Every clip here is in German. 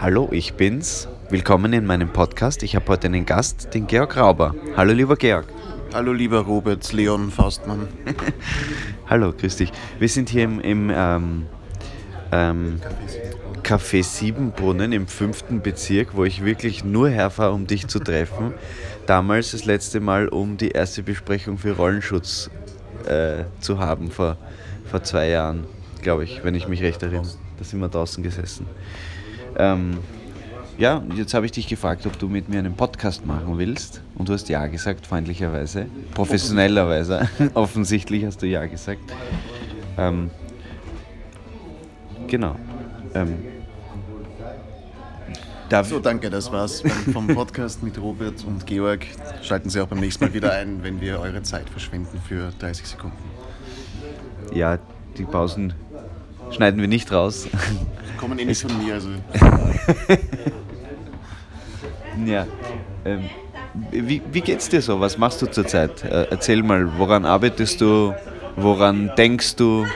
Hallo, ich bin's. Willkommen in meinem Podcast. Ich habe heute einen Gast, den Georg Rauber. Hallo, lieber Georg. Hallo, lieber Robert Leon Faustmann. Hallo, grüß dich. Wir sind hier im, im ähm, ähm, Café Siebenbrunnen im fünften Bezirk, wo ich wirklich nur herfahre, um dich zu treffen. Damals das letzte Mal, um die erste Besprechung für Rollenschutz äh, zu haben, vor, vor zwei Jahren, glaube ich, wenn ich mich recht erinnere. Da sind wir draußen gesessen. Ähm, ja, jetzt habe ich dich gefragt, ob du mit mir einen Podcast machen willst. Und du hast ja gesagt, freundlicherweise. Professionellerweise. Offensichtlich hast du ja gesagt. Ähm, genau. Ähm, so, danke, das war's vom Podcast mit Robert und Georg. Schalten Sie auch beim nächsten Mal wieder ein, wenn wir eure Zeit verschwenden für 30 Sekunden. Ja, die Pausen schneiden wir nicht raus. Kommen eh nicht von mir, also. ja. Ähm, wie, wie geht's dir so? Was machst du zurzeit? Äh, erzähl mal, woran arbeitest du? Woran denkst du?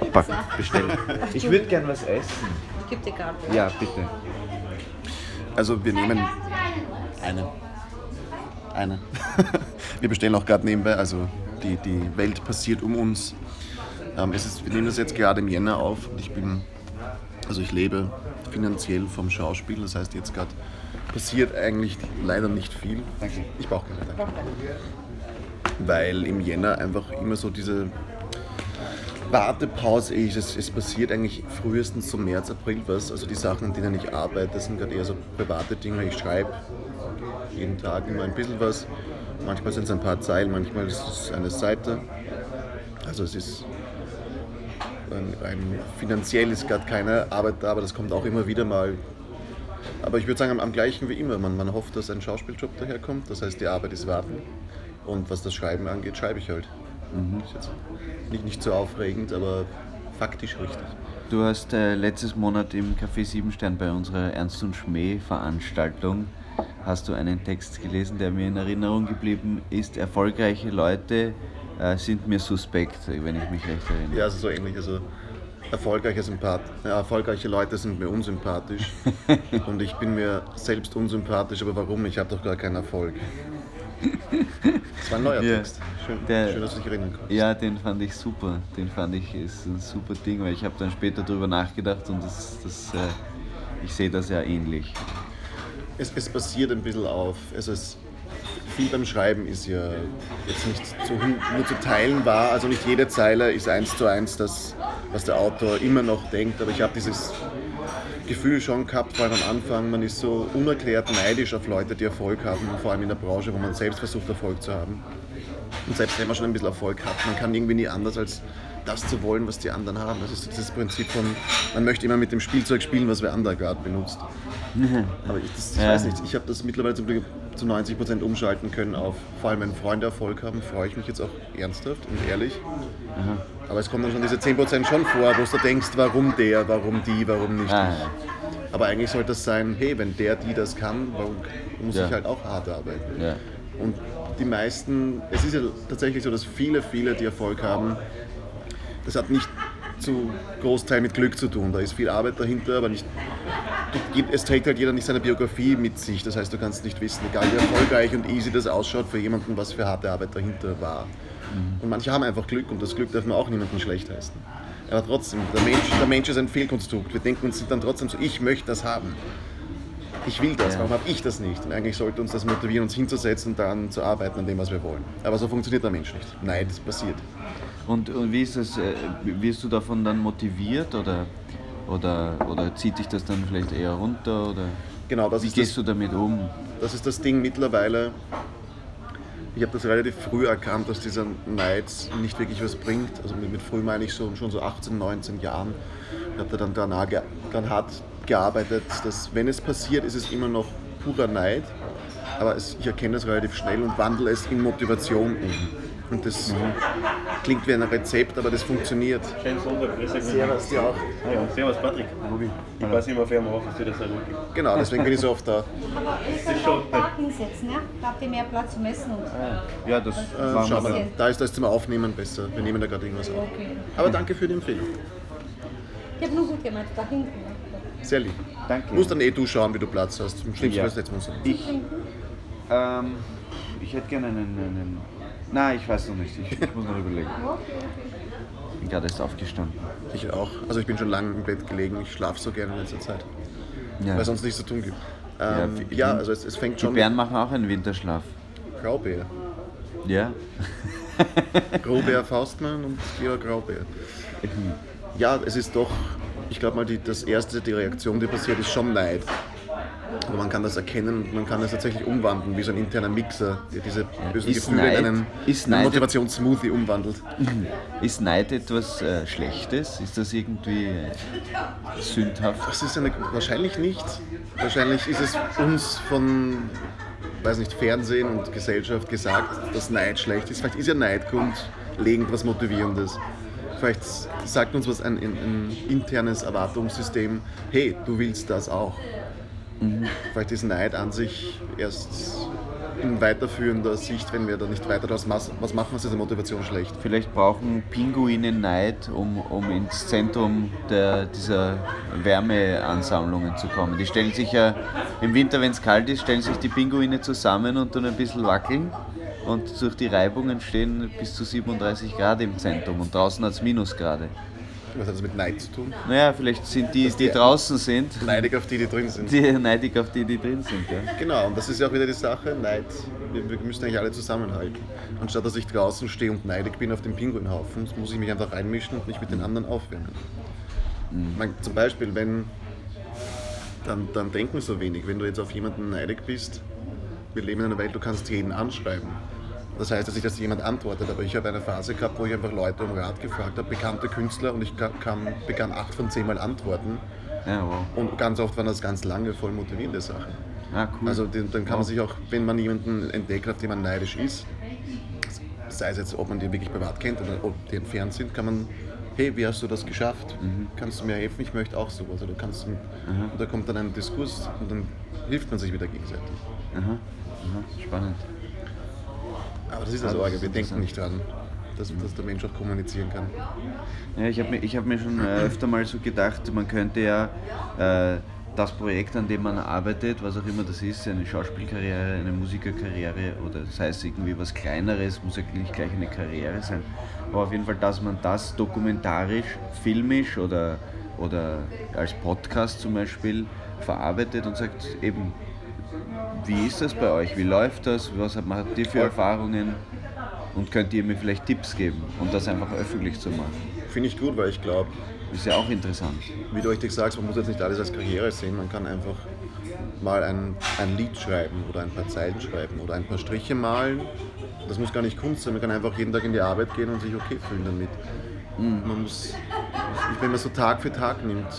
Opa, bestell. Ich würde gern was essen. Ich gebe dir Karte. Ja, bitte. Also wir nehmen eine. Eine. wir bestellen auch gerade nebenbei, also die, die Welt passiert um uns. Ähm, es ist, wir nehmen das jetzt gerade im Jänner auf und ich bin, also ich lebe finanziell vom Schauspiel, das heißt jetzt gerade passiert eigentlich leider nicht viel. Danke. Ich brauche keine Danke. Weil im Jänner einfach immer so diese Wartepause ist. Es, es passiert eigentlich frühestens zum März, April was. Also die Sachen, an denen ich arbeite, sind gerade eher so private Dinge. Ich schreibe jeden Tag immer ein bisschen was. Manchmal sind es ein paar Zeilen, manchmal ist es eine Seite. Also es ist finanziell ist gerade keine Arbeit da, aber das kommt auch immer wieder mal. Aber ich würde sagen, am, am, gleichen wie immer. Man, man hofft, dass ein Schauspieljob daherkommt. Das heißt, die Arbeit ist warten. Und was das Schreiben angeht, schreibe ich halt. Mhm. Ist jetzt nicht, nicht so aufregend, aber faktisch richtig. Du hast äh, letztes Monat im Café Siebenstern bei unserer Ernst und Schmäh Veranstaltung hast du einen Text gelesen, der mir in Erinnerung geblieben ist. Erfolgreiche Leute äh, sind mir suspekt, wenn ich mich recht erinnere. Ja, also so ähnlich. Also erfolgreiche, Sympath ja, erfolgreiche Leute sind mir unsympathisch und ich bin mir selbst unsympathisch, aber warum? Ich habe doch gar keinen Erfolg. Das war ein neuer ja, Text. Schön, der, schön, dass du dich erinnern kannst. Ja, den fand ich super. Den fand ich ist ein super Ding, weil ich habe dann später darüber nachgedacht und das, das, äh, ich sehe das ja ähnlich. Es, es basiert ein bisschen auf, also es, viel beim Schreiben ist ja jetzt nicht zu, nur zu teilen wahr, also nicht jede Zeile ist eins zu eins das, was der Autor immer noch denkt, aber ich habe dieses Gefühl schon gehabt, vor allem am Anfang, man ist so unerklärt neidisch auf Leute, die Erfolg haben, vor allem in der Branche, wo man selbst versucht, Erfolg zu haben. Und selbst wenn man schon ein bisschen Erfolg hat, man kann irgendwie nie anders als das zu wollen, was die anderen haben. Das ist das Prinzip von, man möchte immer mit dem Spielzeug spielen, was wer andere gerade benutzt. Aber ich, das, ich ja. weiß nicht, ich habe das mittlerweile zum Glück zu 90 Prozent umschalten können auf, vor allem wenn Freunde Erfolg haben, freue ich mich jetzt auch ernsthaft und ehrlich. Aha. Aber es kommen dann schon diese 10 Prozent schon vor, wo du denkst, warum der, warum die, warum nicht ah, ich. Aber eigentlich sollte das sein, hey, wenn der, die das kann, warum muss ja. ich halt auch hart arbeiten? Ja. Und die meisten, es ist ja tatsächlich so, dass viele, viele, die Erfolg haben, das hat nicht zu Großteil mit Glück zu tun. Da ist viel Arbeit dahinter, aber nicht, es trägt halt jeder nicht seine Biografie mit sich. Das heißt, du kannst nicht wissen, egal wie erfolgreich und easy das ausschaut für jemanden, was für harte Arbeit dahinter war. Mhm. Und manche haben einfach Glück und das Glück darf man auch niemandem schlecht heißen. Aber trotzdem, der Mensch, der Mensch ist ein Fehlkonstrukt. Wir denken uns dann trotzdem so, ich möchte das haben. Ich will das, warum habe ich das nicht? Und eigentlich sollte uns das motivieren, uns hinzusetzen und dann zu arbeiten an dem, was wir wollen. Aber so funktioniert der Mensch nicht. Nein, das passiert. Und, und wie ist es, äh, wirst du davon dann motiviert oder, oder, oder zieht dich das dann vielleicht eher runter? Oder genau, das wie gehst das, du damit um? Das ist das Ding mittlerweile. Ich habe das relativ früh erkannt, dass dieser Neid nicht wirklich was bringt. Also mit, mit früh meine ich so, schon so 18, 19 Jahren. Ich habe da dann danach dann hart gearbeitet, dass wenn es passiert, ist es immer noch purer Neid. Aber es, ich erkenne das relativ schnell und wandle es in Motivation um. Und das mhm. klingt wie ein Rezept, aber das funktioniert. Schönen Sonntag, grüß euch. Servus, dir auch. Ah ja, servus, Patrick. Ich weiß nicht mehr, auf wer auf, dass das erlaubt. Genau, deswegen bin ich so oft da. Das ist schon. Park hinsetzen, ja? Da habt ihr mehr Platz zum Essen und so. Ja, das äh, schauen wir Da ist das zum Aufnehmen besser. Wir nehmen da gerade irgendwas auf. Okay. Aber danke für die Empfehlung. Ich habe nur gut gemeint, da hinten. Sehr lieb. Danke. Du musst dann eh du schauen, wie du Platz hast. Im schlimmsten Ja. Fall man uns hin. Ich, ähm, ich hätte gerne einen, einen. Nein, ich weiß noch nicht. Ich, ich muss noch überlegen. Ich bin gerade erst aufgestanden. Ich auch. Also ich bin schon lange im Bett gelegen. Ich schlafe so gerne in letzter Zeit, Ja. weil es sonst nichts zu tun gibt. Ähm, wie- ja, also es, es fängt Die schon Bären machen auch einen Winterschlaf. Graubär. Ja. Graubär Faustmann und Georg Graubär. Ja, es ist doch, ich glaube mal, die, das erste, die Reaktion, die passiert, ist schon Neid. Aber man kann das erkennen und man kann das tatsächlich umwandeln, wie so ein interner Mixer, der diese bösen Ist Gefühle Neid- in einen, einen Motivationssmoothie umwandelt. Ist Neid etwas äh, Schlechtes? Ist das irgendwie äh, sündhaft? Das ist eine, wahrscheinlich nicht. Wahrscheinlich ist es uns von, weiß nicht, Fernsehen und Gesellschaft gesagt, dass Neid schlecht ist. Vielleicht ist ja Neid grundlegend was Motivierendes. Vielleicht sagt uns was ein, ein, ein internes Erwartungssystem, hey, du willst das auch. Vielleicht ist Neid an sich erst in weiterführender Sicht, wenn wir da nicht weiter daraus was machen, was ist die Motivation schlecht. Vielleicht brauchen Pinguine Neid, um, um ins Zentrum der, dieser Wärmeansammlungen zu kommen. Die stellen sich ja im Winter, wenn es kalt ist, stellen sich die Pinguine zusammen und tun ein bisschen wackeln. Und durch die Reibung entstehen bis zu 37 Grad im Zentrum und draußen hat es Minusgrade. Was hat das mit Neid zu tun? Naja, vielleicht sind die, die die- draußen sind, Neidig auf die, die drin sind. die neidig auf die, die drin sind. Ja. Genau, und das ist ja auch wieder die Sache, Neid. Wir, wir müssen eigentlich alle zusammenhalten. Anstatt dass ich draußen stehe und neidig bin auf den Pinguinhaufen, muss ich mich einfach reinmischen und mich mit den anderen aufwärmen. Ich meine, zum Beispiel, wenn, dann, dann denken so wenig, wenn du jetzt auf jemanden neidig bist, wir leben in einer Welt, du kannst jeden anschreiben. Das heißt jetzt nicht, dass jemand antwortet, aber ich habe eine Phase gehabt, wo ich einfach Leute um Rat gefragt habe, bekannte Künstler, und ich ka- kam, begann acht von zehn Mal antworten. Ja, wow. Und ganz oft waren das ganz lange, voll motivierende Sachen. Ah, cool. Also dann kann man sich auch, wenn man jemanden entdeckt, auf den man neidisch ist, sei es jetzt, ob man den wirklich privat kennt oder ob die entfernt sind, kann man, hey, wie hast du das geschafft? Kannst du mir helfen? Ich möchte auch sowas. Oder kannst und da kommt dann ein Diskurs und dann hilft man sich wieder gegenseitig. Aha, aha, spannend. Aber das ist das das Orge, ist wir denken nicht dran, dass, dass der Mensch auch kommunizieren kann. Ja, ich habe mir, ich hab mir schon äh, öfter mal so gedacht, man könnte ja äh, das Projekt, an dem man arbeitet, was auch immer das ist, eine Schauspielkarriere, eine Musikerkarriere oder sei es irgendwie was Kleineres, muss ja nicht gleich eine Karriere sein, aber auf jeden Fall, dass man das dokumentarisch, filmisch oder, oder als Podcast zum Beispiel verarbeitet und sagt, eben, wie ist das bei euch, wie läuft das, was habt ihr für Erfahrungen und könnt ihr mir vielleicht Tipps geben und das einfach öffentlich zu machen. Finde ich gut, weil ich glaube, Ist ja auch interessant. wie du richtig sagst, man muss jetzt nicht alles als Karriere sehen, man kann einfach mal ein, ein Lied schreiben oder ein paar Zeilen schreiben oder ein paar Striche malen. Das muss gar nicht Kunst sein, man kann einfach jeden Tag in die Arbeit gehen und sich okay fühlen damit. Man muss, wenn man so Tag für Tag nimmt,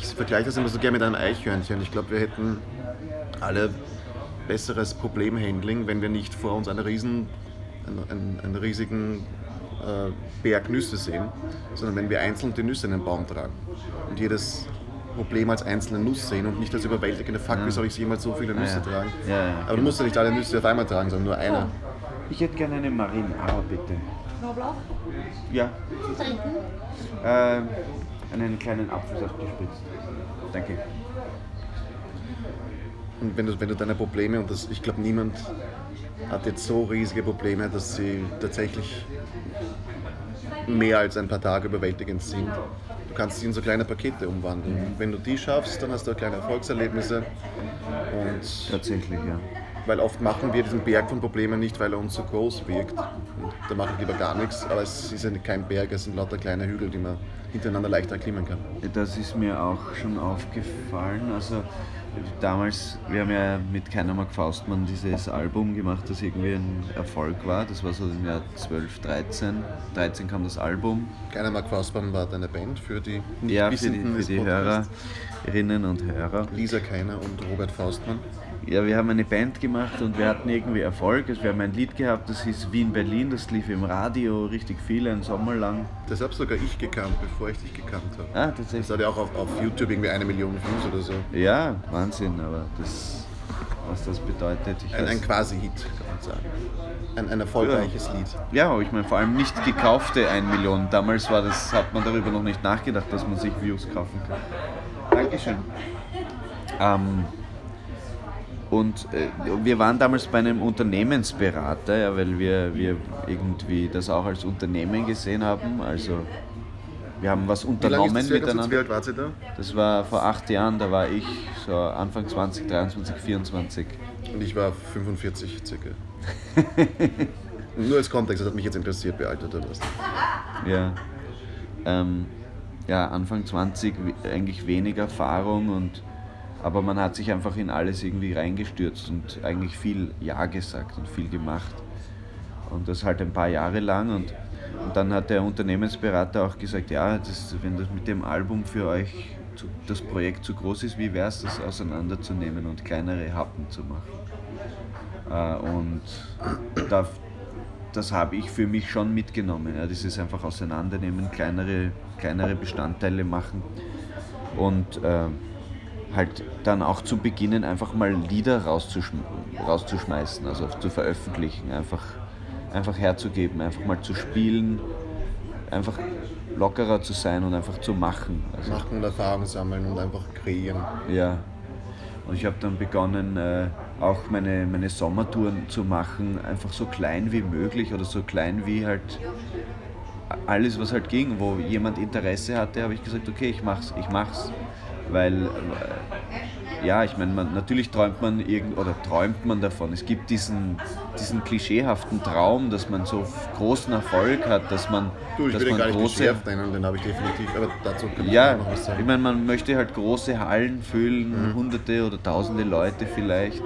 ich vergleiche das immer so gerne mit einem Eichhörnchen. Ich glaube, wir hätten alle besseres Problemhandling, wenn wir nicht vor uns einen riesen, einen, einen, riesigen äh, Berg Nüsse sehen, sondern wenn wir einzeln die Nüsse in den Baum tragen und jedes Problem als einzelne Nuss sehen und nicht als überwältigende Fuck, wie soll ich jemals so viele Nüsse ja. tragen. Ja, ja, Aber du genau. musst ja nicht alle Nüsse auf einmal tragen, sondern nur eine. Ich hätte gerne eine Marinara, bitte. Knoblauch, Ja, trinken. ähm, einen kleinen Apfelsaft gespritzt. Danke. Und wenn du, wenn du deine Probleme, und das, ich glaube, niemand hat jetzt so riesige Probleme, dass sie tatsächlich mehr als ein paar Tage überwältigend sind. Du kannst sie in so kleine Pakete umwandeln. Und wenn du die schaffst, dann hast du kleine Erfolgserlebnisse. Und Tatsächlich, ja. weil oft machen wir diesen Berg von Problemen nicht, weil er uns so groß wirkt. Und da mache ich lieber gar nichts. Aber es ist kein Berg, es sind lauter kleine Hügel, die man hintereinander leichter erklimmen kann. Das ist mir auch schon aufgefallen. Also damals, wir haben ja mit Keiner mag Faustmann dieses Album gemacht, das irgendwie ein Erfolg war. Das war so im Jahr 12, 13. 13 kam das Album. Keiner mag Faustbahn war deine Band für die Ja, für die, für die. Hörerinnen und Hörer. Lisa Keiner und Robert Faustmann. Ja, wir haben eine Band gemacht und wir hatten irgendwie Erfolg. Also wir haben ein Lied gehabt, das hieß Wien Berlin, das lief im Radio richtig viel, einen Sommer lang. Das habe sogar ich gekannt, bevor ich dich gekannt habe. Ah, Das tatsächlich. hat ja auch auf, auf YouTube irgendwie eine Million Views oder so. Ja, Wahnsinn, aber das, was das bedeutet, ich Ein, ein Quasi-Hit, kann man sagen. Ein, ein erfolgreiches Lied. Ja, aber ich meine vor allem nicht gekaufte 1 Million. Damals war das, hat man darüber noch nicht nachgedacht, dass man sich Views kaufen kann. Dankeschön. Ähm, und äh, wir waren damals bei einem Unternehmensberater, ja, weil wir, wir irgendwie das auch als Unternehmen gesehen haben. Also wir haben was Wie unternommen ist das? So, wie miteinander. alt wart ihr da? Das war vor acht Jahren, da war ich so Anfang 20, 23, 24. Und ich war 45 circa. Nur als Kontext, das hat mich jetzt interessiert, wie alt du da warst. Ja. Ähm, ja, Anfang 20 we- eigentlich wenig Erfahrung und aber man hat sich einfach in alles irgendwie reingestürzt und eigentlich viel Ja gesagt und viel gemacht. Und das halt ein paar Jahre lang und, und dann hat der Unternehmensberater auch gesagt, ja, das, wenn das mit dem Album für euch zu, das Projekt zu groß ist, wie wäre es, das auseinanderzunehmen und kleinere Happen zu machen. Äh, und da, das habe ich für mich schon mitgenommen. Ja, dieses einfach auseinandernehmen, kleinere, kleinere Bestandteile machen und äh, halt dann auch zu beginnen, einfach mal Lieder rauszuschm rauszuschmeißen, also zu veröffentlichen, einfach, einfach herzugeben, einfach mal zu spielen, einfach lockerer zu sein und einfach zu machen. Also, Machen und Erfahrung sammeln und einfach kreieren. ja. Und ich habe dann begonnen, äh, auch meine, meine Sommertouren zu machen, einfach so klein wie möglich oder so klein wie halt alles, was halt ging. Wo jemand Interesse hatte, habe ich gesagt, okay, ich mach's, ich mach's. Weil, äh, ja, ich meine, man, natürlich träumt man irgend oder träumt man davon. Es gibt diesen, diesen klischeehaften Traum, dass man so großen Erfolg hat, dass man, Du, ich dass will den man gar nicht große, nennen, den habe ich definitiv, aber dazu kann ich ja, noch was ich sagen. meine, man möchte halt große Hallen füllen, Mhm. hunderte oder tausende Leute vielleicht,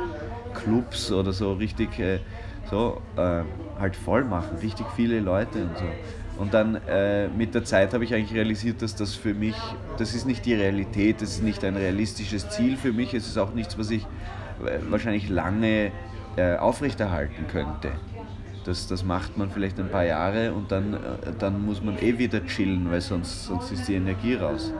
Clubs oder so richtig äh, so äh, halt voll machen, richtig viele Leute und so. Und dann äh, mit der Zeit habe ich eigentlich realisiert, dass das für mich, das ist nicht die Realität, das ist nicht ein realistisches Ziel für mich, es ist auch nichts, was ich äh, wahrscheinlich lange äh, aufrechterhalten könnte. Das, das macht man vielleicht ein paar Jahre und dann, äh, dann muss man eh wieder chillen, weil sonst, sonst ist die Energie raus.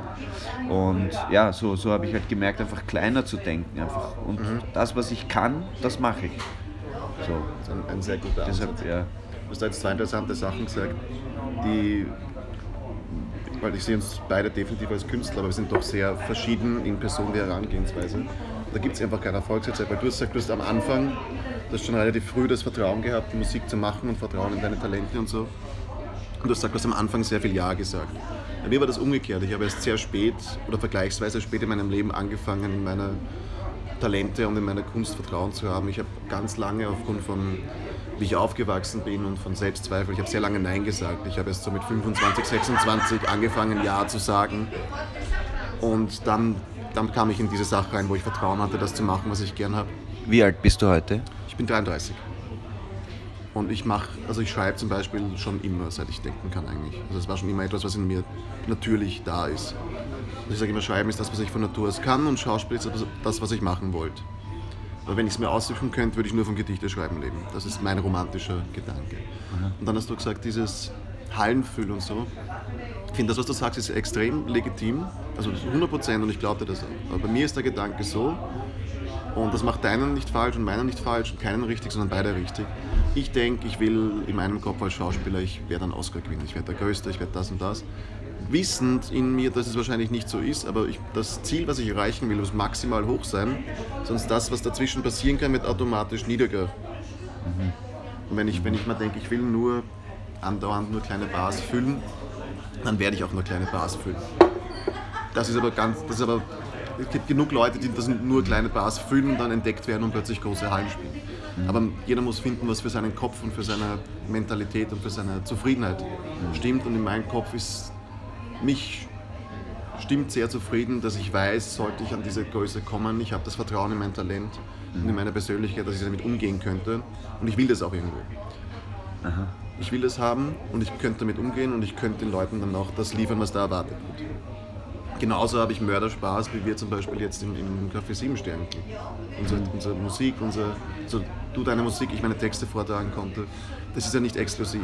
Und ja, so, so habe ich halt gemerkt, einfach kleiner zu denken. Einfach. Und das, was ich kann, das mache ich. So, Das ist ein, ein sehr guter Ansatz. deshalb, ja. Du hast da jetzt zwei interessante Sachen gesagt, die, weil ich sehe uns beide definitiv als Künstler, aber wir sind doch sehr verschieden in Person der Herangehensweise. Da gibt es einfach kein Erfolgsrezept, weil du hast gesagt, du hast am Anfang, du hast schon relativ früh das Vertrauen gehabt, Musik zu machen und Vertrauen in deine Talente und so. Und du hast gesagt, du hast am Anfang sehr viel Ja gesagt. Bei mir war das umgekehrt. Ich habe erst sehr spät oder vergleichsweise spät in meinem Leben angefangen, in meine Talente und in meine Kunst Vertrauen zu haben. Ich habe ganz lange aufgrund von, wie ich aufgewachsen bin und von Selbstzweifel, ich habe sehr lange Nein gesagt. Ich habe erst so mit 25, 26 angefangen, Ja zu sagen. Und dann, dann kam ich in diese Sache rein, wo ich Vertrauen hatte, das zu machen, was ich gern habe. Wie alt bist du heute? Ich bin 33. Und ich mache, also ich schreibe zum Beispiel schon immer, seit ich denken kann eigentlich. Also es war schon immer etwas, was in mir natürlich da ist. Also ich sage immer, Schreiben ist das, was ich von Natur aus kann und Schauspiel ist das, was ich machen wollte. Aber wenn ich es mir aussuchen könnte, würde ich nur vom Gedichteschreiben leben. Das ist mein romantischer Gedanke. Und dann hast du gesagt, dieses Hallenfüll und so. Ich finde, das, was du sagst, ist extrem legitim. Also 100 Prozent und ich glaube dir das auch. Aber bei mir ist der Gedanke so, und das macht deinen nicht falsch und meinen nicht falsch und keinen richtig, sondern beide richtig. Ich denke, ich will in meinem Kopf als Schauspieler, ich werde einen Oscar gewinnen, ich werde der Größte, ich werde das und das. Wissend in mir, dass es wahrscheinlich nicht so ist, aber ich, das Ziel, was ich erreichen will, muss maximal hoch sein, sonst das, was dazwischen passieren kann, wird automatisch niedriger. Und wenn ich, wenn ich mal denke, ich will nur andauernd nur kleine Bars füllen, dann werde ich auch nur kleine Bars füllen. Das ist aber ganz, das ist aber, es gibt genug Leute, die das nur kleine Bars füllen und dann entdeckt werden und plötzlich große Hallen spielen. Aber jeder muss finden, was für seinen Kopf und für seine Mentalität und für seine Zufriedenheit stimmt. Und in meinem Kopf ist mich stimmt sehr zufrieden, dass ich weiß, sollte ich an diese Größe kommen, ich habe das Vertrauen in mein Talent und in meine Persönlichkeit, dass ich damit umgehen könnte. Und ich will das auch irgendwo. Ich will das haben und ich könnte damit umgehen und ich könnte den Leuten dann auch das liefern, was da erwartet wird. Genauso habe ich Mörderspaß, wie wir zum Beispiel jetzt im, im Café 7 Stern. Unsere, unsere Musik, unser, so du deine Musik, ich meine Texte vortragen konnte. Das ist ja nicht exklusiv.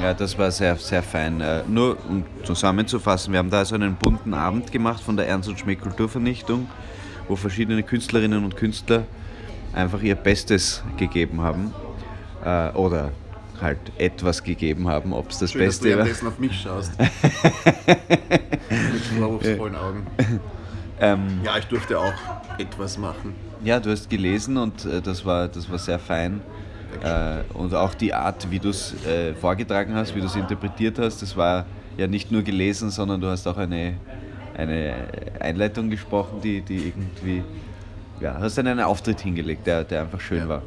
Ja, das war sehr, sehr fein. Äh, Nur um zusammenzufassen, wir haben da so einen bunten Abend gemacht von der Ernst und Schmidt Kulturvernichtung, wo verschiedene Künstlerinnen und Künstler einfach ihr Bestes gegeben haben. Äh, Oder halt etwas gegeben haben, ob es das Schön, dass du Beste war. währenddessen auf mich schaust. Mit vorwurfsvollen Augen. Ähm, Ja, ich durfte auch etwas machen. ja, du hast gelesen und äh, das, war, das war sehr fein. Äh, und auch die Art, wie du es äh, vorgetragen hast, wie du es interpretiert hast, das war ja nicht nur gelesen, sondern du hast auch eine, eine Einleitung gesprochen, die, die irgendwie, ja, hast dann einen Auftritt hingelegt, der, der einfach schön Ja. war.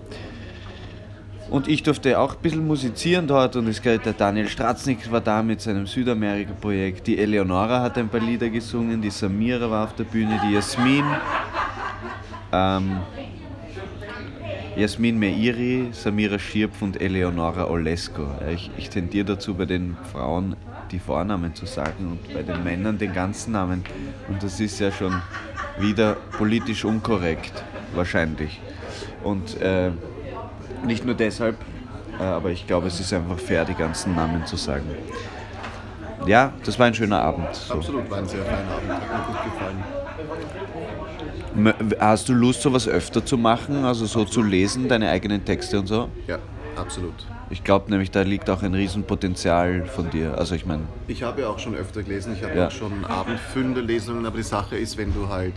Und ich durfte auch ein bisschen musizieren dort und es der Daniel Stratznik war da mit seinem Südamerika-Projekt. Die Eleonora hat ein paar Lieder gesungen, die Samira war auf der Bühne, die Jasmin. Ähm, Jasmin Meiri, Samira Schirpf und Eleonora Olesko. Ich, ich tendiere dazu, bei den Frauen die Vornamen zu sagen und bei den Männern den ganzen Namen. Und das ist ja schon wieder politisch unkorrekt, wahrscheinlich. Und äh, nicht nur deshalb, äh, aber ich glaube, es ist einfach fair, die ganzen Namen zu sagen. Ja, das war ein schöner Abend. So. Absolut, war ein sehr feiner Abend, hat mir gut gefallen. Hast du Lust, sowas öfter zu machen, also so zu lesen, deine eigenen Texte und so? Ja, absolut. Ich glaube nämlich, da liegt auch ein Riesenpotenzial von dir. Also ich meine, Ich habe ja auch schon öfter gelesen, ich habe Ja. auch schon abendfüllende Lesungen, aber die Sache ist, wenn du halt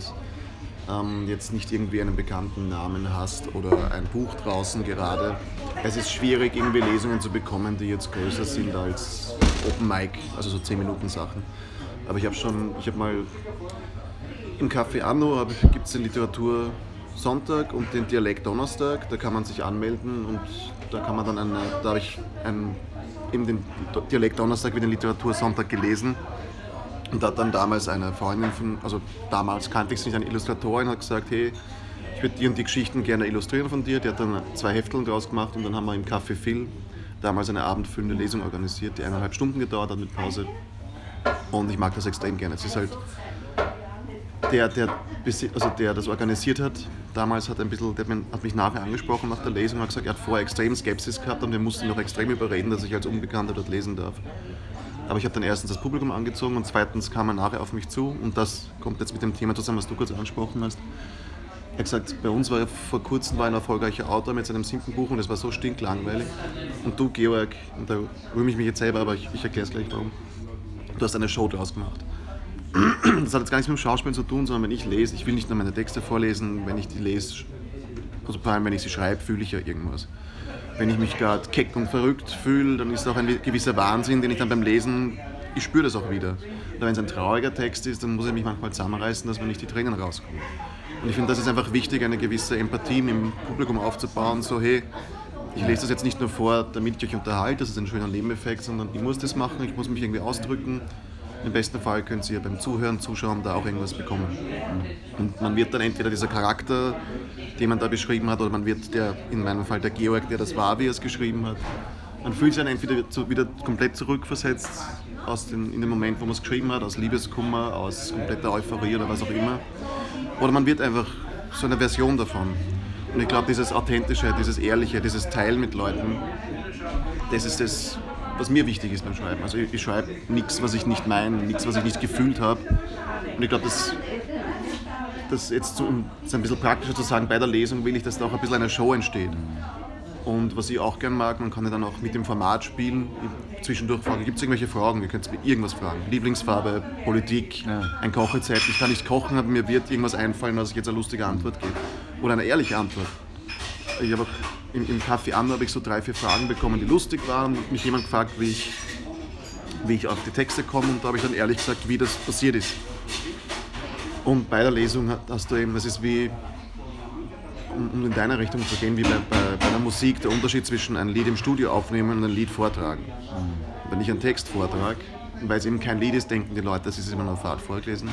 ähm, jetzt nicht irgendwie einen bekannten Namen hast oder ein Buch draußen gerade, es ist schwierig, irgendwie Lesungen zu bekommen, die jetzt größer sind als Open Mic, also so 10 Minuten Sachen. Aber ich habe schon, ich habe mal im Café Anno gibt es den Literatur Sonntag und den Dialekt Donnerstag. Da kann man sich anmelden und da kann man dann eine, da habe ich einen, eben den Dialekt Donnerstag wie den Literatur Sonntag gelesen. Und da hat dann damals eine Freundin von, also damals kannte ich sie nicht, eine Illustratorin, hat gesagt, hey, ich würde die und die Geschichten gerne illustrieren von dir. Die hat dann zwei Hefteln draus gemacht und dann haben wir im Café Phil damals eine abendfüllende Lesung organisiert, die eineinhalb Stunden gedauert hat mit Pause. Und ich mag das extrem gerne. Es ist halt der, der, also der das organisiert hat, damals hat, ein bisschen, der hat mich nachher angesprochen nach der Lesung und hat gesagt, er hat vorher extrem Skepsis gehabt und wir mussten noch extrem überreden, dass ich als Unbekannter dort lesen darf. Aber ich habe dann erstens das Publikum angezogen und zweitens kam er nachher auf mich zu und das kommt jetzt mit dem Thema zusammen, was du kurz angesprochen hast. Er hat gesagt, bei uns war vor kurzem war ein erfolgreicher Autor mit seinem siebten Buch und es war so stinklangweilig. Und du, Georg, und da rühme ich mich jetzt selber, aber ich, ich erkläre es gleich warum, du hast eine Show draus gemacht. Das hat jetzt gar nichts mit dem Schauspielen zu tun, sondern wenn ich lese, ich will nicht nur meine Texte vorlesen, wenn ich die lese, also vor allem wenn ich sie schreibe, fühle ich ja irgendwas. Wenn ich mich gerade keck und verrückt fühle, dann ist auch ein gewisser Wahnsinn, den ich dann beim Lesen, ich spüre das auch wieder. Oder wenn es ein trauriger Text ist, dann muss ich mich manchmal zusammenreißen, dass mir nicht die Tränen rauskommen. Und ich finde, das ist einfach wichtig, eine gewisse Empathie im Publikum aufzubauen, so hey, ich lese das jetzt nicht nur vor, damit ich euch unterhalte, das ist ein schöner Nebeneffekt, sondern ich muss das machen, ich muss mich irgendwie ausdrücken. Im besten Fall könnt ihr beim Zuhören, Zuschauen da auch irgendwas bekommen. Und man wird dann entweder dieser Charakter, den man da beschrieben hat, oder man wird der, in meinem Fall der Georg, der das war, wie er es geschrieben hat. Man fühlt sich dann entweder wieder komplett zurückversetzt aus den, in den Moment, wo man es geschrieben hat, aus Liebeskummer, aus kompletter Euphorie oder was auch immer. Oder man wird einfach so eine Version davon. Und ich glaube, dieses Authentische, dieses Ehrliche, dieses Teilen mit Leuten, das ist das, was mir wichtig ist beim Schreiben. Also ich, ich schreibe nichts, was ich nicht meine, nichts, was ich nicht gefühlt habe. Und ich glaube, das, das jetzt so, um es ein bisschen praktischer zu sagen, bei der Lesung will ich, dass da auch ein bisschen eine Show entsteht. Und was ich auch gern mag, man kann ja dann auch mit dem Format spielen. Zwischendurch fragen, gibt es irgendwelche Fragen? Ihr könnt mir irgendwas fragen. Lieblingsfarbe, Politik, ein Kochrezept. Ich kann nicht kochen, aber mir wird irgendwas einfallen, was ich jetzt eine lustige Antwort gebe. Oder eine ehrliche Antwort. Ich habe im, im Café Anno habe ich so drei, vier Fragen bekommen, die lustig waren. Und mich jemand gefragt, wie ich, wie ich auf die Texte komme. Und da habe ich dann ehrlich gesagt, wie das passiert ist. Und bei der Lesung hast du eben, das ist wie, um, um in deine Richtung zu gehen, wie bei, bei, bei der Musik, der Unterschied zwischen ein Lied im Studio aufnehmen und ein Lied vortragen. Wenn ich einen Text vortrage, weil es eben kein Lied ist, denken die Leute, das ist immer nur Fahrt vorgelesen.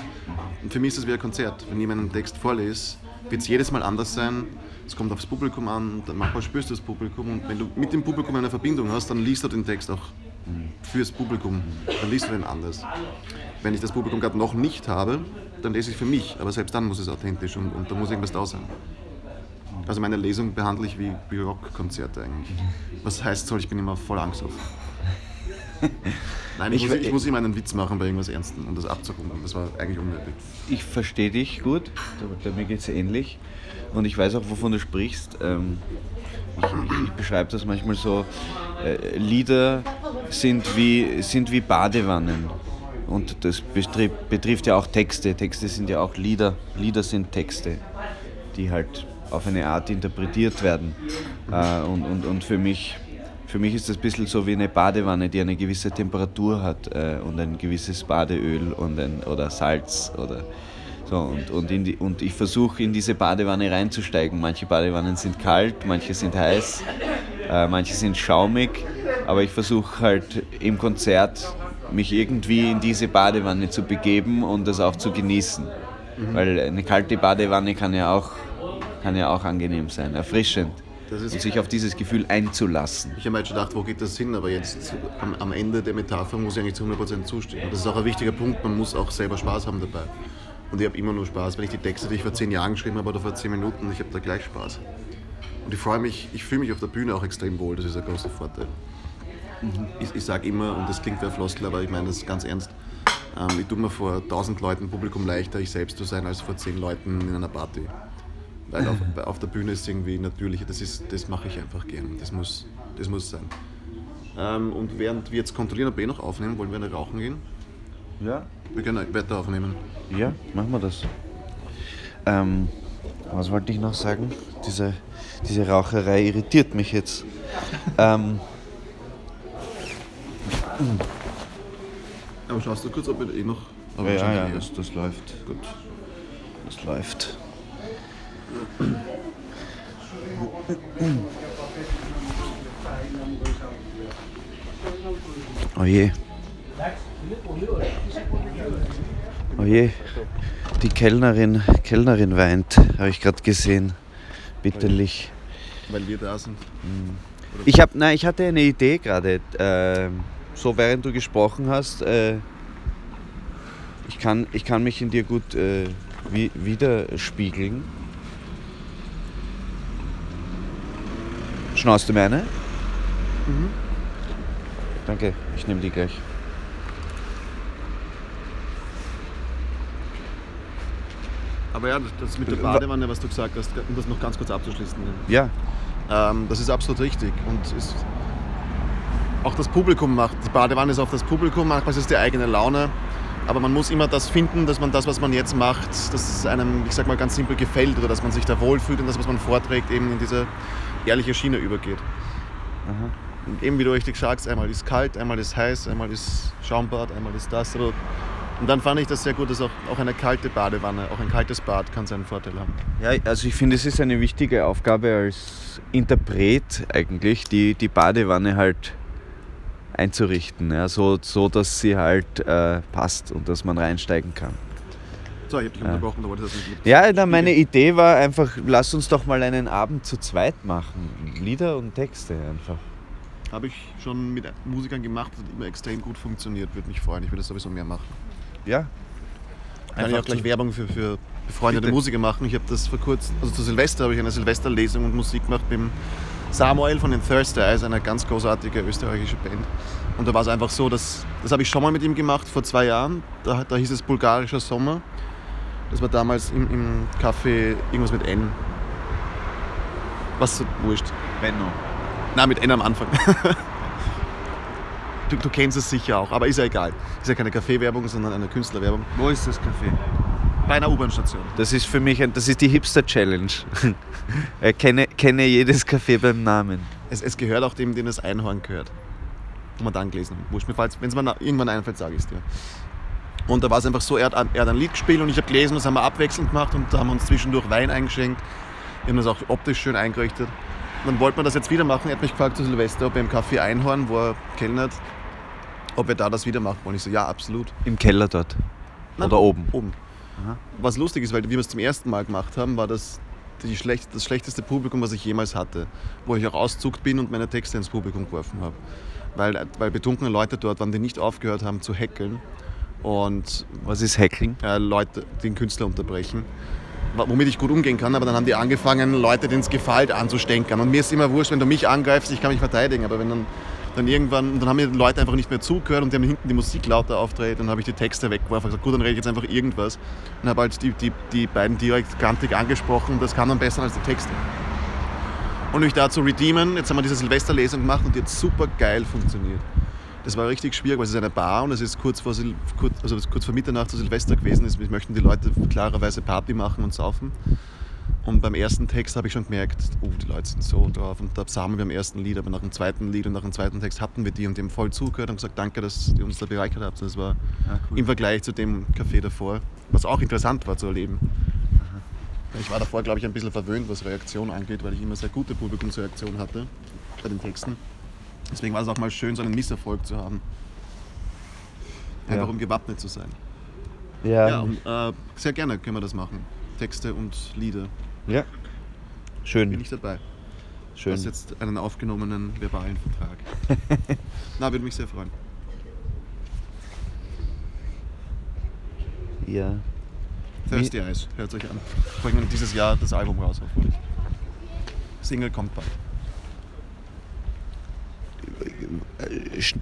Und für mich ist es wie ein Konzert. Wenn ich einen Text vorlese, wird es jedes Mal anders sein. Es kommt aufs Publikum an, manchmal spürst du das Publikum und wenn du mit dem Publikum eine Verbindung hast, dann liest du den Text auch fürs Publikum, dann liest du den anders. Wenn ich das Publikum gerade noch nicht habe, dann lese ich für mich, aber selbst dann muss es authentisch und, und da muss irgendwas da sein. Also meine Lesung behandle ich wie, wie Rockkonzerte eigentlich. Was heißt soll, ich bin immer voll Angst auf. Nein, ich, Ich muss, ich muss immer einen Witz machen bei irgendwas Ernstem, um das abzurunden. Das war eigentlich unnötig. ich verstehe dich gut, da, da mir geht es ähnlich. Und ich weiß auch, wovon du sprichst. Ähm, ich, ich, ich beschreibe das manchmal so, äh, Lieder sind wie, sind wie Badewannen. und das betrifft, betrifft ja auch Texte. Texte sind ja auch Lieder. Lieder sind Texte, die halt auf eine Art interpretiert werden. Äh, und, und, und für mich für mich ist das ein bisschen so wie eine Badewanne, die eine gewisse Temperatur hat äh, und ein gewisses Badeöl und ein, oder Salz oder so. Und, und, die, und ich versuche in diese Badewanne reinzusteigen. Manche Badewannen sind kalt, manche sind heiß, äh, manche sind schaumig, aber ich versuche halt im Konzert mich irgendwie in diese Badewanne zu begeben und das auch zu genießen. Mhm. Weil eine kalte Badewanne kann ja auch, kann ja auch angenehm sein, erfrischend und sich auf dieses Gefühl einzulassen. Ich habe mir jetzt schon gedacht, wo geht das hin, aber jetzt am, am Ende der Metapher muss ich eigentlich zu 100% zustimmen. Das ist auch ein wichtiger Punkt, man muss auch selber Spaß haben dabei. Und ich habe immer nur Spaß, wenn ich die Texte, die ich vor zehn Jahren geschrieben habe oder vor zehn Minuten, ich habe da gleich Spaß. Und ich freue mich, ich fühle mich auf der Bühne auch extrem wohl, das ist ein großer Vorteil. Mhm. Ich, ich sage immer, und das klingt wie ein Floskel, aber ich meine das ganz ernst, ähm, ich tue mir vor tausend Leuten Publikum leichter, ich selbst zu sein, als vor zehn Leuten in einer Party. Weil auf, auf der Bühne ist irgendwie natürlicher. Das, das mache ich einfach gern. Das muss, das muss sein. Ähm, und während wir jetzt kontrollieren, ob wir eh noch aufnehmen, wollen wir eine rauchen gehen? Ja. Wir können weiter aufnehmen. Ja, machen wir das. Ähm, was wollte ich noch sagen? Diese, diese Raucherei irritiert mich jetzt. ähm, aber schaust du kurz, ob wir eh noch. Aber ja, ja, ja das, das läuft. Gut. Das läuft. Oh je. Oh je. Die Kellnerin, Kellnerin weint, habe ich gerade gesehen. Bitterlich. Weil wir da sind. Ich habe, nein, ich hatte eine Idee gerade. Äh, so während du gesprochen hast. Äh, ich, kann, ich kann mich in dir gut äh, widerspiegeln. Schnaust du mir eine? Mhm. Danke, ich nehme die gleich. Aber ja, das mit der Badewanne, was du gesagt hast, um das noch ganz kurz abzuschließen. Ja. Ähm, das ist absolut richtig. Und ist auch das Publikum macht, die Badewanne ist auch das Publikum, manchmal ist es die eigene Laune. Aber man muss immer das finden, dass man das, was man jetzt macht, dass es einem, ich sag mal ganz simpel, gefällt oder dass man sich da wohlfühlt und das, was man vorträgt, eben in diese ehrliche Schiene übergeht. Aha. Und eben wie du richtig sagst, einmal ist kalt, einmal ist heiß, einmal ist Schaumbad, einmal ist das. Und dann fand ich das sehr gut, dass auch, auch eine kalte Badewanne, auch ein kaltes Bad kann seinen Vorteil haben. Ja, also ich finde, es ist eine wichtige Aufgabe als Interpret eigentlich, die, die Badewanne halt einzurichten, ja, so, so dass sie halt äh, passt und dass man reinsteigen kann. So, ich habe dich unterbrochen, da wollte das nicht Ja, na, meine Idee war einfach, lass uns doch mal einen Abend zu zweit machen. Lieder und Texte einfach. Habe ich schon mit Musikern gemacht, das hat immer extrem gut funktioniert. Würde mich freuen, ich würde das sowieso mehr machen. Ja. Kann ich auch gleich Werbung für, für befreundete Bitte. Musiker machen. Ich habe das vor kurzem, also zu Silvester habe ich eine Silvesterlesung und Musik gemacht mit Samuel von den Thursday Eyes, eine ganz großartige österreichische Band. Und da war es einfach so, dass, das habe ich schon mal mit ihm gemacht vor zwei Jahren. Da, da hieß es Bulgarischer Sommer. Das war damals im, im Café irgendwas mit N. Was so wurscht. Benno. Na, mit N am Anfang. du, du, kennst es sicher auch, aber ist ja egal. Ist ja keine Kaffeewerbung, sondern eine Künstlerwerbung. Wo ist das Café? Bei einer U-Bahn-Station. Das ist für mich ein, das ist die Hipster-Challenge. kenne, kenne jedes Café beim Namen. Es, es gehört auch dem, dem das Einhorn gehört. Wo man dann gelesen. Wenn es mir irgendwann einfällt, sage ich es dir. Und da war es einfach so, er hat, er hat ein Lied gespielt und ich habe gelesen, das haben wir abwechselnd gemacht und da haben wir uns zwischendurch Wein eingeschenkt. Wir haben das auch optisch schön eingerichtet. Und dann wollten wir das jetzt wieder machen. Er hat mich gefragt zu Silvester, ob er im Café Einhorn, wo er kellnert, ob wir da das wieder machen wollen. Ich so, ja, absolut. Im Keller dort? Nein, Oder oben? Oben. Aha. Was lustig ist, weil wir es zum ersten Mal gemacht haben, war das die schlecht, das schlechteste Publikum, was ich jemals hatte. Wo ich auch auszuckt bin und meine Texte ins Publikum geworfen habe. Weil, weil betrunkene Leute dort waren, die nicht aufgehört haben zu heckeln und was ist Hacking? Äh, Leute, den Künstler unterbrechen. Womit ich gut umgehen kann, aber dann haben die angefangen, Leute, denen es gefällt, anzustenkern. Und mir ist immer wurscht, wenn du mich angreifst, ich kann mich verteidigen, aber wenn dann, dann irgendwann, dann haben mir die Leute einfach nicht mehr zugehört und die haben hinten die Musik lauter aufgedreht, dann habe ich die Texte weggeworfen und gesagt, gut, dann rede ich jetzt einfach irgendwas. Und habe halt die, die, die beiden direkt kantig angesprochen, das kann dann besser als die Texte. Und mich da zu redeemen, jetzt haben wir diese Silvesterlesung gemacht und die hat super geil funktioniert. Das war richtig schwierig, weil es ist eine Bar und es ist kurz vor, Sil kurz, also kurz vor Mitternacht zu Silvester gewesen. Es möchten die Leute klarerweise Party machen und saufen. Und beim ersten Text habe ich schon gemerkt, oh, die Leute sind so drauf. Und da sahen wir beim ersten Lied, aber nach dem zweiten Lied und nach dem zweiten Text hatten wir die und haben voll zugehört und gesagt, danke, dass ihr uns da bereichert habt. Das war Ah, cool. im Vergleich zu dem Café davor, was auch interessant war zu erleben. Ich war davor, glaube ich, ein bisschen verwöhnt, was Reaktion angeht, weil ich immer sehr gute Publikumsreaktion hatte bei den Texten. Deswegen war es auch mal schön, so einen Misserfolg zu haben. Einfach Ja. um gewappnet zu sein. Ja, Ja, und, äh, sehr gerne können wir das machen. Texte und Lieder. ja. Bin Schön, ich dabei. schön. Das ist jetzt einen aufgenommenen verbalen Vertrag. Na, würde mich sehr freuen. Ja. Thirsty Eyes, hört euch an. Bringen dieses Jahr das Album raus, hoffentlich. Single kommt bald.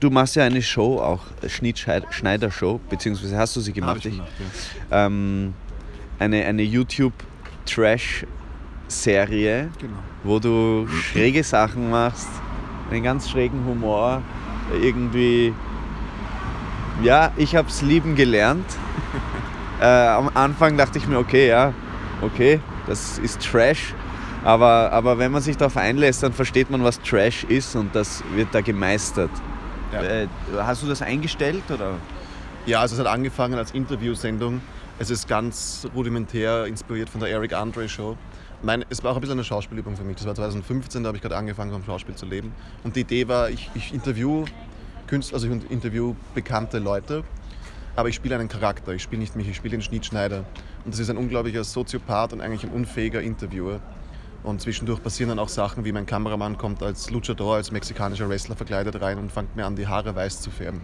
Du machst ja eine Show auch, Schnitt-Schneider-Show, beziehungsweise hast du sie Hab gemacht? ich gemacht, ja. ähm, eine, eine YouTube-Trash-Serie, Genau. wo du schräge Sachen machst, einen ganz schrägen Humor, irgendwie. Ja, ich habe es lieben gelernt. äh, am Anfang dachte ich mir, okay, ja, okay, das ist Trash. Aber, aber wenn man sich darauf einlässt, dann versteht man, was Trash ist und das wird da gemeistert. Ja. Äh, hast du das eingestellt oder? Ja, also es hat angefangen als Interviewsendung. Es ist ganz rudimentär inspiriert von der Eric Andre Show. Mein, es war auch ein bisschen eine Schauspielübung für mich. Das war 2015, da habe ich gerade angefangen, vom Schauspiel zu leben. Und die Idee war, ich, ich interview Künstler, also ich interview bekannte Leute, aber ich spiele einen Charakter. Ich spiele nicht mich, ich spiele den Schnittschneider. Und das ist ein unglaublicher Soziopath und eigentlich ein unfähiger Interviewer. Und zwischendurch passieren dann auch Sachen, wie mein Kameramann kommt als Luchador, als mexikanischer Wrestler verkleidet rein und fängt mir an, die Haare weiß zu färben.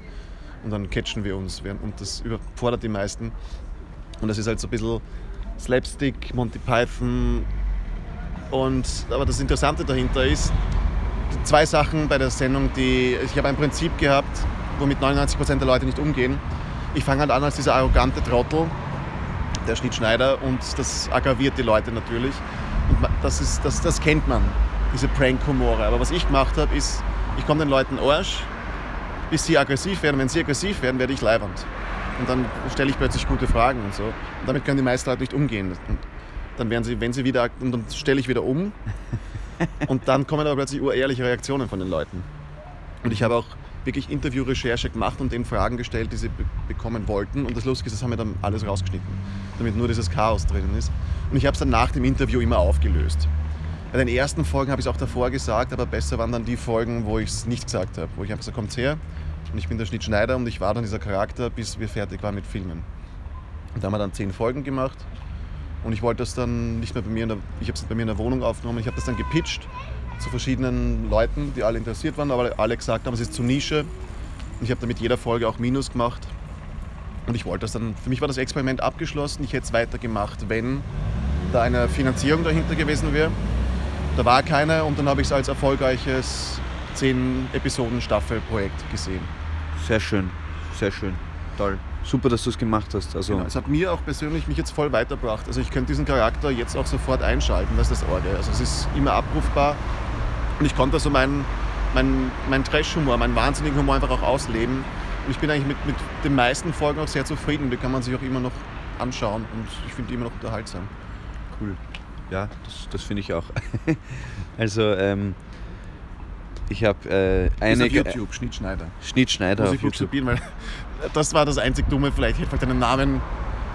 Und dann catchen wir uns. Und das überfordert die meisten. Und das ist halt so ein bisschen Slapstick, Monty Python. Und, aber das Interessante dahinter ist, zwei Sachen bei der Sendung, die ich habe ein Prinzip gehabt, womit 99% der Leute nicht umgehen. Ich fange halt an als dieser arrogante Trottel, der Schnittschneider, und das aggraviert die Leute natürlich. Und das, ist, das, das kennt man, diese Prank-Humore. Aber was ich gemacht habe, ist, ich komme den Leuten Arsch, bis sie aggressiv werden. Wenn sie aggressiv werden, werde ich leibend. Und dann stelle ich plötzlich gute Fragen und so. Und damit können die meisten Leute nicht umgehen. Und dann werden sie, wenn sie wieder, und dann stelle ich wieder um. Und dann kommen aber plötzlich urehrliche Reaktionen von den Leuten. Und ich habe auch wirklich Interviewrecherche gemacht und denen Fragen gestellt, die sie be bekommen wollten. Und das Lustige ist, das haben wir dann alles rausgeschnitten, damit nur dieses Chaos drinnen ist. Und ich habe es dann nach dem Interview immer aufgelöst. Bei den ersten Folgen habe ich es auch davor gesagt, aber besser waren dann die Folgen, wo ich es nicht gesagt habe. Wo ich einfach so, kommt's her und ich bin der Schnittschneider und ich war dann dieser Charakter, bis wir fertig waren mit Filmen. Und da haben wir dann zehn Folgen gemacht und ich wollte das dann nicht mehr bei mir, in der, ich habe es bei mir in der Wohnung aufgenommen, ich habe das dann gepitcht zu verschiedenen Leuten, die alle interessiert waren, aber alle gesagt haben, es ist zu Nische. Und ich habe dann mit jeder Folge auch Minus gemacht. Und ich wollte das dann, für mich war das Experiment abgeschlossen, ich hätte es weitergemacht, wenn da eine Finanzierung dahinter gewesen wäre. Da war keine und dann habe ich es als erfolgreiches 10 Episoden Staffelprojekt gesehen. Sehr schön, sehr schön, toll. Super, dass du es gemacht hast. Also, Genau. Es hat mir auch persönlich mich jetzt voll weitergebracht. Also ich könnte diesen Charakter jetzt auch sofort einschalten, das ist das Orge. Also es ist immer abrufbar und ich konnte so meinen mein, mein Trash-Humor, meinen wahnsinnigen Humor einfach auch ausleben. Und ich bin eigentlich mit, mit den meisten Folgen auch sehr zufrieden. Die kann man sich auch immer noch anschauen und ich finde die immer noch unterhaltsam. cool. Ja, das, das finde ich auch. also, ähm, ich habe äh, Ist eine auf YouTube, Schnittschneider. Schnittschneider Muss auf ich YouTube. buchstabieren, weil das war das einzig Dumme. Vielleicht hätte ich einen Namen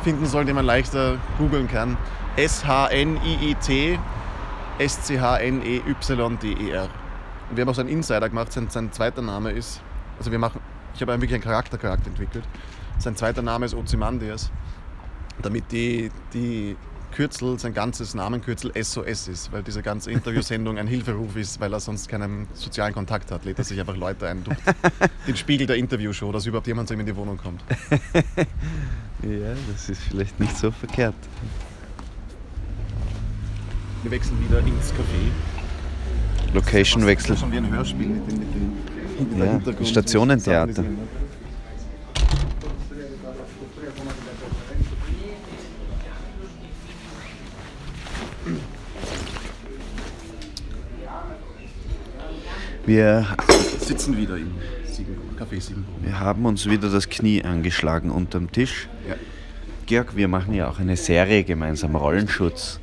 finden sollen, den man leichter googeln kann. S-H-N-I-I-T S-C-H-N-E-Y-D-E-R. Und wir haben auch so einen Insider gemacht, sein, sein zweiter Name ist, also wir machen, ich habe wirklich einen Charaktercharakter entwickelt. Sein zweiter Name ist Ozymandias, damit die, die Kürzel, sein ganzes Namenkürzel SOS ist, weil diese ganze Interviewsendung ein Hilferuf ist, weil er sonst keinen sozialen Kontakt hat, lädt er sich einfach Leute ein, durch den Spiegel der Interviewshow, dass überhaupt jemand zu ihm in die Wohnung kommt. Ja, das ist vielleicht nicht so verkehrt. Wir wechseln wieder ins Café. Location-Wechsel. Schon wie ein Hörspiel mit den, mit den Ja, Hintergrund- Stationentheater. Wir sitzen wieder im sieben, Café 7 Wir haben uns wieder das Knie angeschlagen unterm Tisch. Ja. Georg, wir machen ja auch eine Serie gemeinsam, Rollenschutz.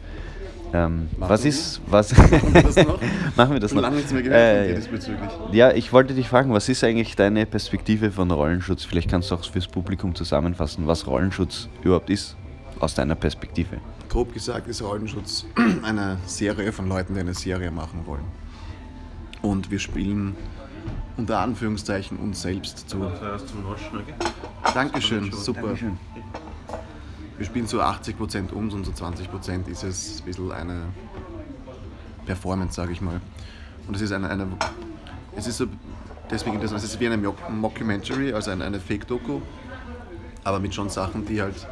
Ähm, was ist, was Machen wir das noch? machen wir das noch? lange nichts mehr gehört von Äh, diesbezüglich. Ja, ich wollte dich fragen, was ist eigentlich deine Perspektive von Rollenschutz? Vielleicht kannst du auch fürs Publikum zusammenfassen, was Rollenschutz überhaupt ist, aus deiner Perspektive. Grob gesagt ist Rollenschutz eine Serie von Leuten, die eine Serie machen wollen. Und wir spielen unter Anführungszeichen uns selbst zu. Dankeschön, super. Wir spielen zu 80% uns und zu 20% ist es ein bisschen eine Performance, sage ich mal. Und es ist eine, eine es ist so, deswegen interessant, es ist wie eine Mock- Mockumentary, also eine, eine Fake-Doku, aber mit schon Sachen, die halt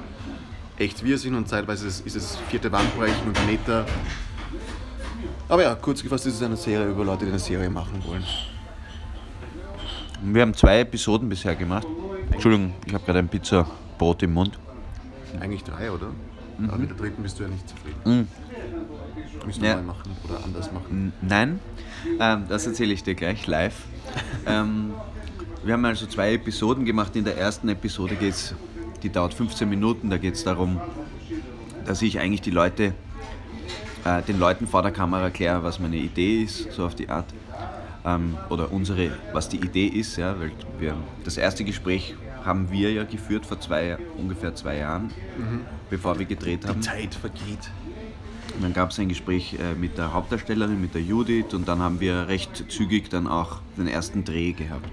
echt wir sind und zeitweise ist, ist es vierte Wand brechen und Meter. Aber ja, kurz gefasst ist es eine Serie über Leute, die eine Serie machen wollen. Wir haben zwei Episoden bisher gemacht. Entschuldigung, ich habe gerade ein Pizzabrot im Mund. Eigentlich drei, oder? Aber mit der dritten bist du ja nicht zufrieden. Mhm. Müssen wir Ja. neu machen oder anders machen. Nein, ähm, das erzähle ich dir gleich live. ähm, wir haben also zwei Episoden gemacht. In der ersten Episode geht es, die dauert 15 Minuten, da geht es darum, dass ich eigentlich die Leute, äh, den Leuten vor der Kamera erkläre, was meine Idee ist, so auf die Art. Ähm, oder unsere, was die Idee ist, ja, weil wir, das erste Gespräch haben wir ja geführt vor zwei, ungefähr zwei Jahren, bevor wir gedreht haben. Zeit vergeht. Und dann gab es ein Gespräch äh, mit der Hauptdarstellerin, mit der Judith und dann haben wir recht zügig dann auch den ersten Dreh gehabt.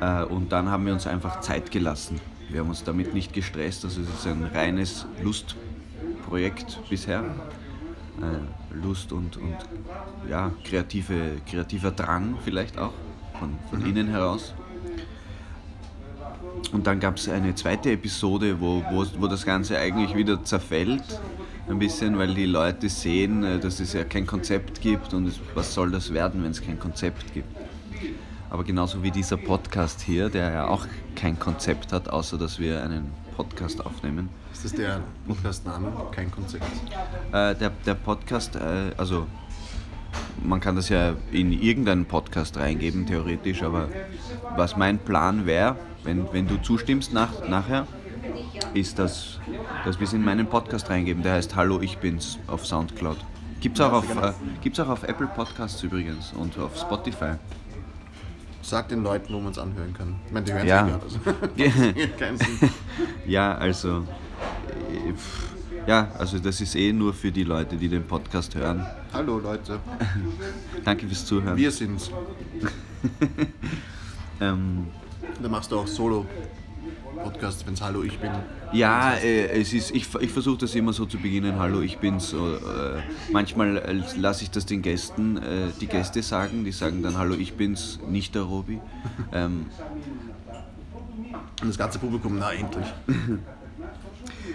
Äh, und dann haben wir uns einfach Zeit gelassen. Wir haben uns damit nicht gestresst, also es ist ein reines Lustprojekt bisher. Äh, Lust und, und ja, kreative, kreativer Drang vielleicht auch von, von innen heraus. Und dann gab es eine zweite Episode, wo, wo, wo das Ganze eigentlich wieder zerfällt. Ein bisschen, weil die Leute sehen, äh, dass es ja kein Konzept gibt und was soll das werden, wenn es kein Konzept gibt. Aber genauso wie dieser Podcast hier, der ja auch kein Konzept hat, außer dass wir einen Podcast aufnehmen. Ist das der Podcast-Name? Kein Konzept. Äh, der, der Podcast, äh, also man kann das ja in irgendeinen Podcast reingeben, theoretisch, aber was mein Plan wäre, wenn, wenn du zustimmst nach, nachher, ist, dass, dass wir es in meinen Podcast reingeben, der heißt Hallo, ich bin's auf Soundcloud. Gibt's auch, auf, äh, gibt's auch auf Apple Podcasts übrigens und auf Spotify. Sag den Leuten, wo man es anhören kann. Ich meine, die hören es Ja. ja. Also. Ja, also. äh, Ja, also das ist eh nur für die Leute, die den Podcast hören. Hallo Leute, Danke fürs Zuhören. wir sind's. Ähm, Da machst du auch Solo-Podcasts, wenn's Hallo, ich bin. Ja, äh, es ist, ich, ich versuche das immer so zu beginnen, hallo, ich bin's. Äh, manchmal äh, lasse ich das den Gästen, äh, die Gäste sagen, die sagen dann, hallo, ich bin's, nicht der Robi. Ähm, Und das ganze Publikum, na endlich.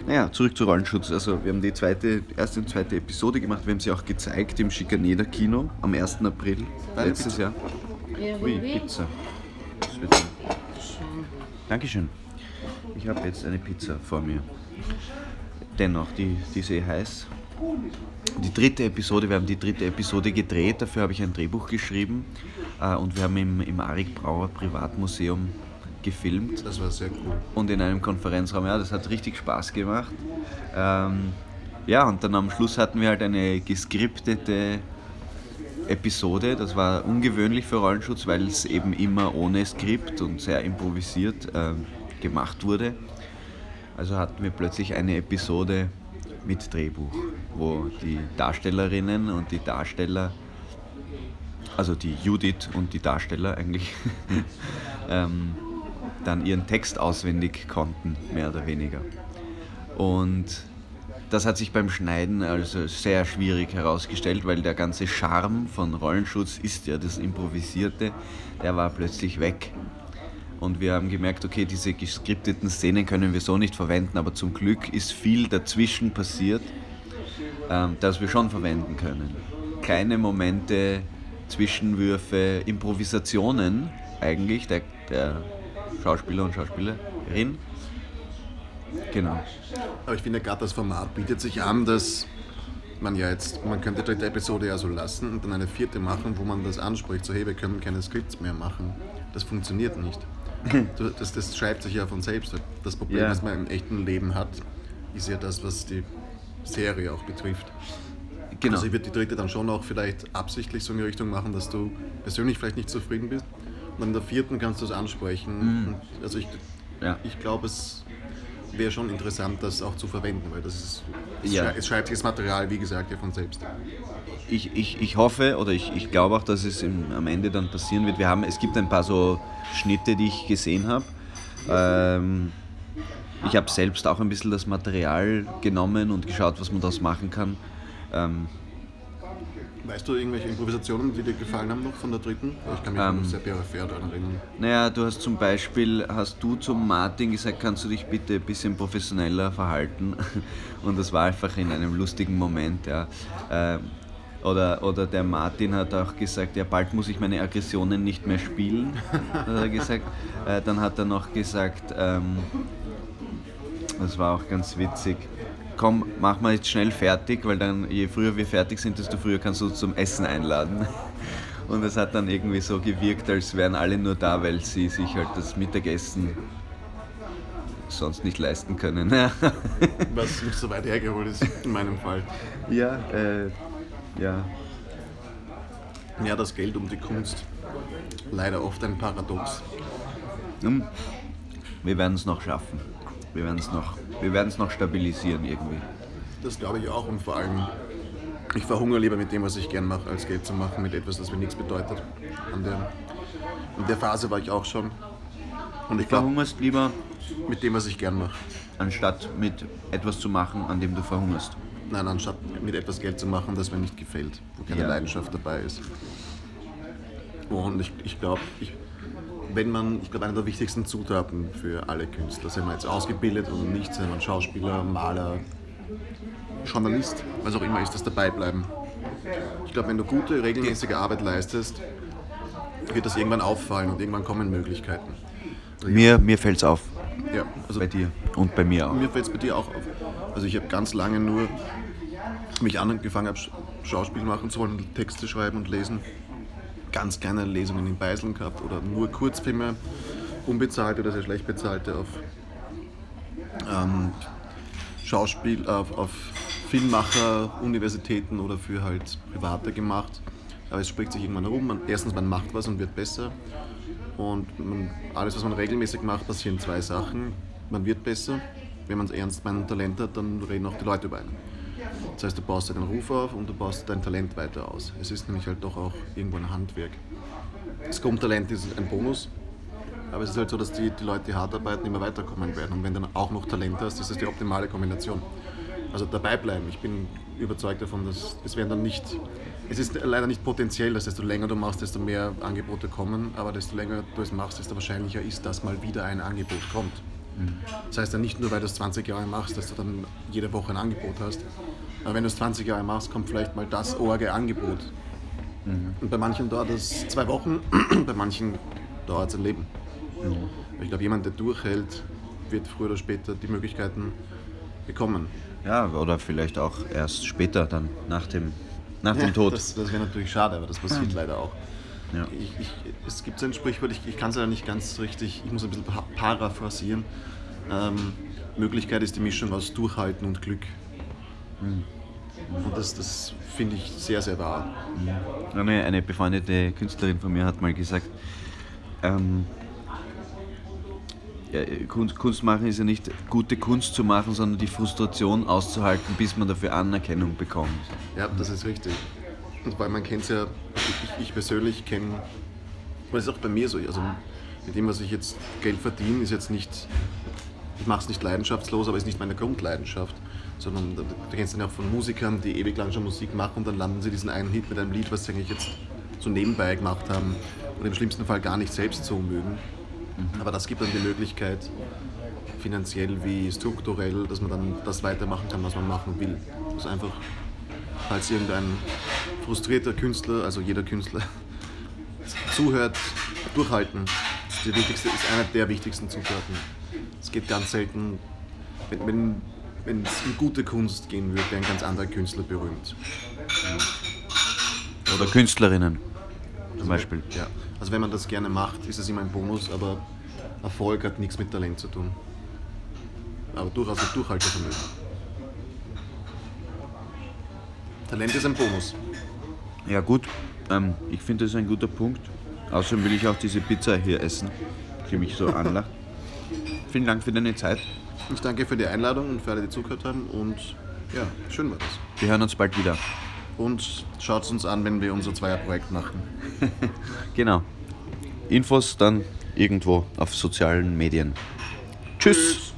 naja, zurück zu Rollenschutz. Also wir haben die zweite, erste und zweite Episode gemacht, wir haben sie auch gezeigt im Schikaneder Kino am 1. April letztes. Jahr. Ui, Pizza. Das wird Dankeschön. Ich habe jetzt eine Pizza vor mir. Dennoch, die, die ist eh heiß. Die dritte Episode, wir haben die dritte Episode gedreht, dafür habe ich ein Drehbuch geschrieben äh, und wir haben im, im Arik Brauer Privatmuseum gefilmt Das war sehr cool. und in einem Konferenzraum. Ja, das hat richtig Spaß gemacht. Ähm, ja, und dann am Schluss hatten wir halt eine geskriptete Episode. Das war ungewöhnlich für Rollenschutz, weil es eben immer ohne Skript und sehr improvisiert ähm, gemacht wurde. Also hatten wir plötzlich eine Episode mit Drehbuch, wo die Darstellerinnen und die Darsteller, also die Judith und die Darsteller eigentlich, ähm, dann ihren Text auswendig konnten, mehr oder weniger. Und das hat sich beim Schneiden also sehr schwierig herausgestellt, weil der ganze Charme von Rollenschutz ist ja das Improvisierte, der war plötzlich weg. Und wir haben gemerkt, okay, diese geskripteten Szenen können wir so nicht verwenden, aber zum Glück ist viel dazwischen passiert, ähm, das wir schon verwenden können. Kleine Momente, Zwischenwürfe, Improvisationen eigentlich der, der Schauspieler und Schauspielerin. Genau. Aber ich finde, gerade das Format bietet sich an, dass man ja jetzt, man könnte die Episode ja so lassen und dann eine vierte machen, wo man das anspricht, so hey, wir können keine Skripts mehr machen. Das funktioniert nicht. Das, das schreibt sich ja von selbst. Das Problem, Ja. was man im echten Leben hat, ist ja das, was die Serie auch betrifft. Genau. Also ich würde die dritte dann schon auch vielleicht absichtlich so in die Richtung machen, dass du persönlich vielleicht nicht zufrieden bist. Und in der vierten kannst du es ansprechen. Und Also ich, Ja. ich glaube, es wäre schon interessant, das auch zu verwenden, weil das ist, es, Ja. es schreibt sich das Material, wie gesagt, ja von selbst. ich, ich, ich hoffe oder ich, ich glaube auch, dass es im, am Ende dann passieren wird. Wir haben, es gibt ein paar so Schnitte, die ich gesehen habe. Ähm, ich habe selbst auch ein bisschen das Material genommen und geschaut, was man daraus machen kann. Ähm, Weißt du irgendwelche Improvisationen, die dir gefallen haben noch von der dritten? Ich kann mich Ähm. an sehr peripher daran erinnern. naja, du hast zum Beispiel, hast du zum Martin gesagt, kannst du dich bitte ein bisschen professioneller verhalten? Und das war einfach in einem lustigen Moment, ja. Ähm, oder, oder der Martin hat auch gesagt, ja, bald muss ich meine Aggressionen nicht mehr spielen, hat er gesagt. Äh, dann hat er noch gesagt, ähm, das war auch ganz witzig, komm, mach mal jetzt schnell fertig, weil dann je früher wir fertig sind, desto früher kannst du uns zum Essen einladen. Und es hat dann irgendwie so gewirkt, als wären alle nur da, weil sie sich halt das Mittagessen sonst nicht leisten können. Was nicht so weit hergeholt ist, in meinem Fall. ja, äh, ja. Ja, das Geld um die Kunst. Leider oft ein Paradox. Hm. Wir werden es noch schaffen. Wir werden es noch, wir werden es noch stabilisieren irgendwie. Das glaube ich auch und vor allem, ich verhungere lieber mit dem, was ich gern mache, als Geld zu machen mit etwas, das mir nichts bedeutet. An der, in der Phase war ich auch schon. Und ich glaube, Verhungerst lieber, mit dem, was ich gern mache. anstatt mit etwas zu machen, an dem du verhungerst. Nein, anstatt mit etwas Geld zu machen, das mir nicht gefällt, wo keine Ja. Leidenschaft dabei ist. Und ich, ich glaube, ich, wenn man, ich glaube, eine der wichtigsten Zutaten für alle Künstler, sind wir jetzt ausgebildet oder nicht, sind man Schauspieler, Maler, Journalist, was auch immer ist, das dabei bleiben. Ich glaube, wenn du gute, regelmäßige Arbeit leistest, wird das irgendwann auffallen und irgendwann kommen Möglichkeiten. Mir, mir fällt es auf. Ja, also Bei dir. Und bei mir auch. mir fällt es bei dir auch auf. Also ich habe ganz lange nur mich angefangen habe, Schauspiel machen zu wollen, Texte schreiben und lesen. Ganz kleine Lesungen in Beiseln gehabt oder nur Kurzfilme, unbezahlte oder sehr schlecht bezahlte auf ähm, Schauspiel, auf, auf Filmmacher, Universitäten oder für halt Private gemacht. Aber es spricht sich irgendwann herum. Man, erstens, man macht was und wird besser. Und man, alles, was man regelmäßig macht, passieren zwei Sachen. Man wird besser. Wenn man es ernst meint und Talent hat, dann reden auch die Leute über einen. Das heißt, du baust deinen Ruf auf und du baust dein Talent weiter aus. Es ist nämlich halt doch auch irgendwo ein Handwerk. Das Grundtalent ist ein Bonus, aber es ist halt so, dass die, die Leute, die hart arbeiten, immer weiterkommen werden. Und wenn du dann auch noch Talent hast, ist das die optimale Kombination. Also dabei bleiben. Ich bin überzeugt davon, dass es werden dann nicht. Es ist leider nicht potenziell, dass desto länger du machst, desto mehr Angebote kommen, aber desto länger du es machst, desto wahrscheinlicher ist, dass mal wieder ein Angebot kommt. Das heißt dann nicht nur, weil du es 20 Jahre machst, dass du dann jede Woche ein Angebot hast. Aber wenn du es 20 Jahre machst, kommt vielleicht mal das orge Angebot. Und bei manchen dauert es zwei Wochen, bei manchen dauert es ein Leben. Ich glaube, jemand, der durchhält, wird früher oder später die Möglichkeiten bekommen. Ja, oder vielleicht auch erst später, dann nach dem, nach dem Tod. Das, das wäre natürlich schade, aber das passiert leider auch. Ja. Ich, ich, es gibt so ein Sprichwort, ich, ich kann es ja nicht ganz richtig, ich muss ein bisschen pa- paraphrasieren. Ähm, Möglichkeit ist die Mischung aus Durchhalten und Glück. Hm. Und das, das finde ich sehr, sehr wahr. Eine, eine befreundete Künstlerin von mir hat mal gesagt, ähm, ja, Kunst, Kunst machen ist ja nicht gute Kunst zu machen, sondern die Frustration auszuhalten, bis man dafür Anerkennung bekommt. Ja, das ist richtig. Und weil man kennt es ja, ich, ich persönlich kenne, das ist auch bei mir so, also mit dem, was ich jetzt Geld verdiene, ist jetzt nicht, ich mache es nicht leidenschaftslos, aber ist nicht meine Grundleidenschaft, sondern du kennst dann ja auch von Musikern, die ewig lang schon Musik machen und dann landen sie diesen einen Hit mit einem Lied, was sie eigentlich jetzt so nebenbei gemacht haben und im schlimmsten Fall gar nicht selbst so mögen. Aber das gibt dann die Möglichkeit, finanziell wie strukturell, dass man dann das weitermachen kann, was man machen will. Das ist einfach, falls irgendein frustrierter Künstler, also jeder Künstler, zuhört, durchhalten. Das ist, die wichtigste, ist einer der wichtigsten Zutaten. Es geht ganz selten, wenn, wenn wenn es um gute Kunst gehen würde, wäre ein ganz anderer Künstler berühmt. Oder Künstlerinnen zum Beispiel. Ja. Also wenn man das gerne macht, ist es immer ein Bonus, aber Erfolg hat nichts mit Talent zu tun. Aber durchaus mit Durchhaltevermögen. Talent ist ein Bonus. Ja gut, ähm, ich finde das ein guter Punkt. Außerdem will ich auch diese Pizza hier essen, die mich so anlacht. Vielen Dank für deine Zeit. Ich danke für die Einladung und für alle, die zugehört haben. Und ja, schön war das. Wir hören uns bald wieder. Und schaut uns an, wenn wir unser Zweierprojekt machen. Genau. Infos dann irgendwo auf sozialen Medien. Tschüss.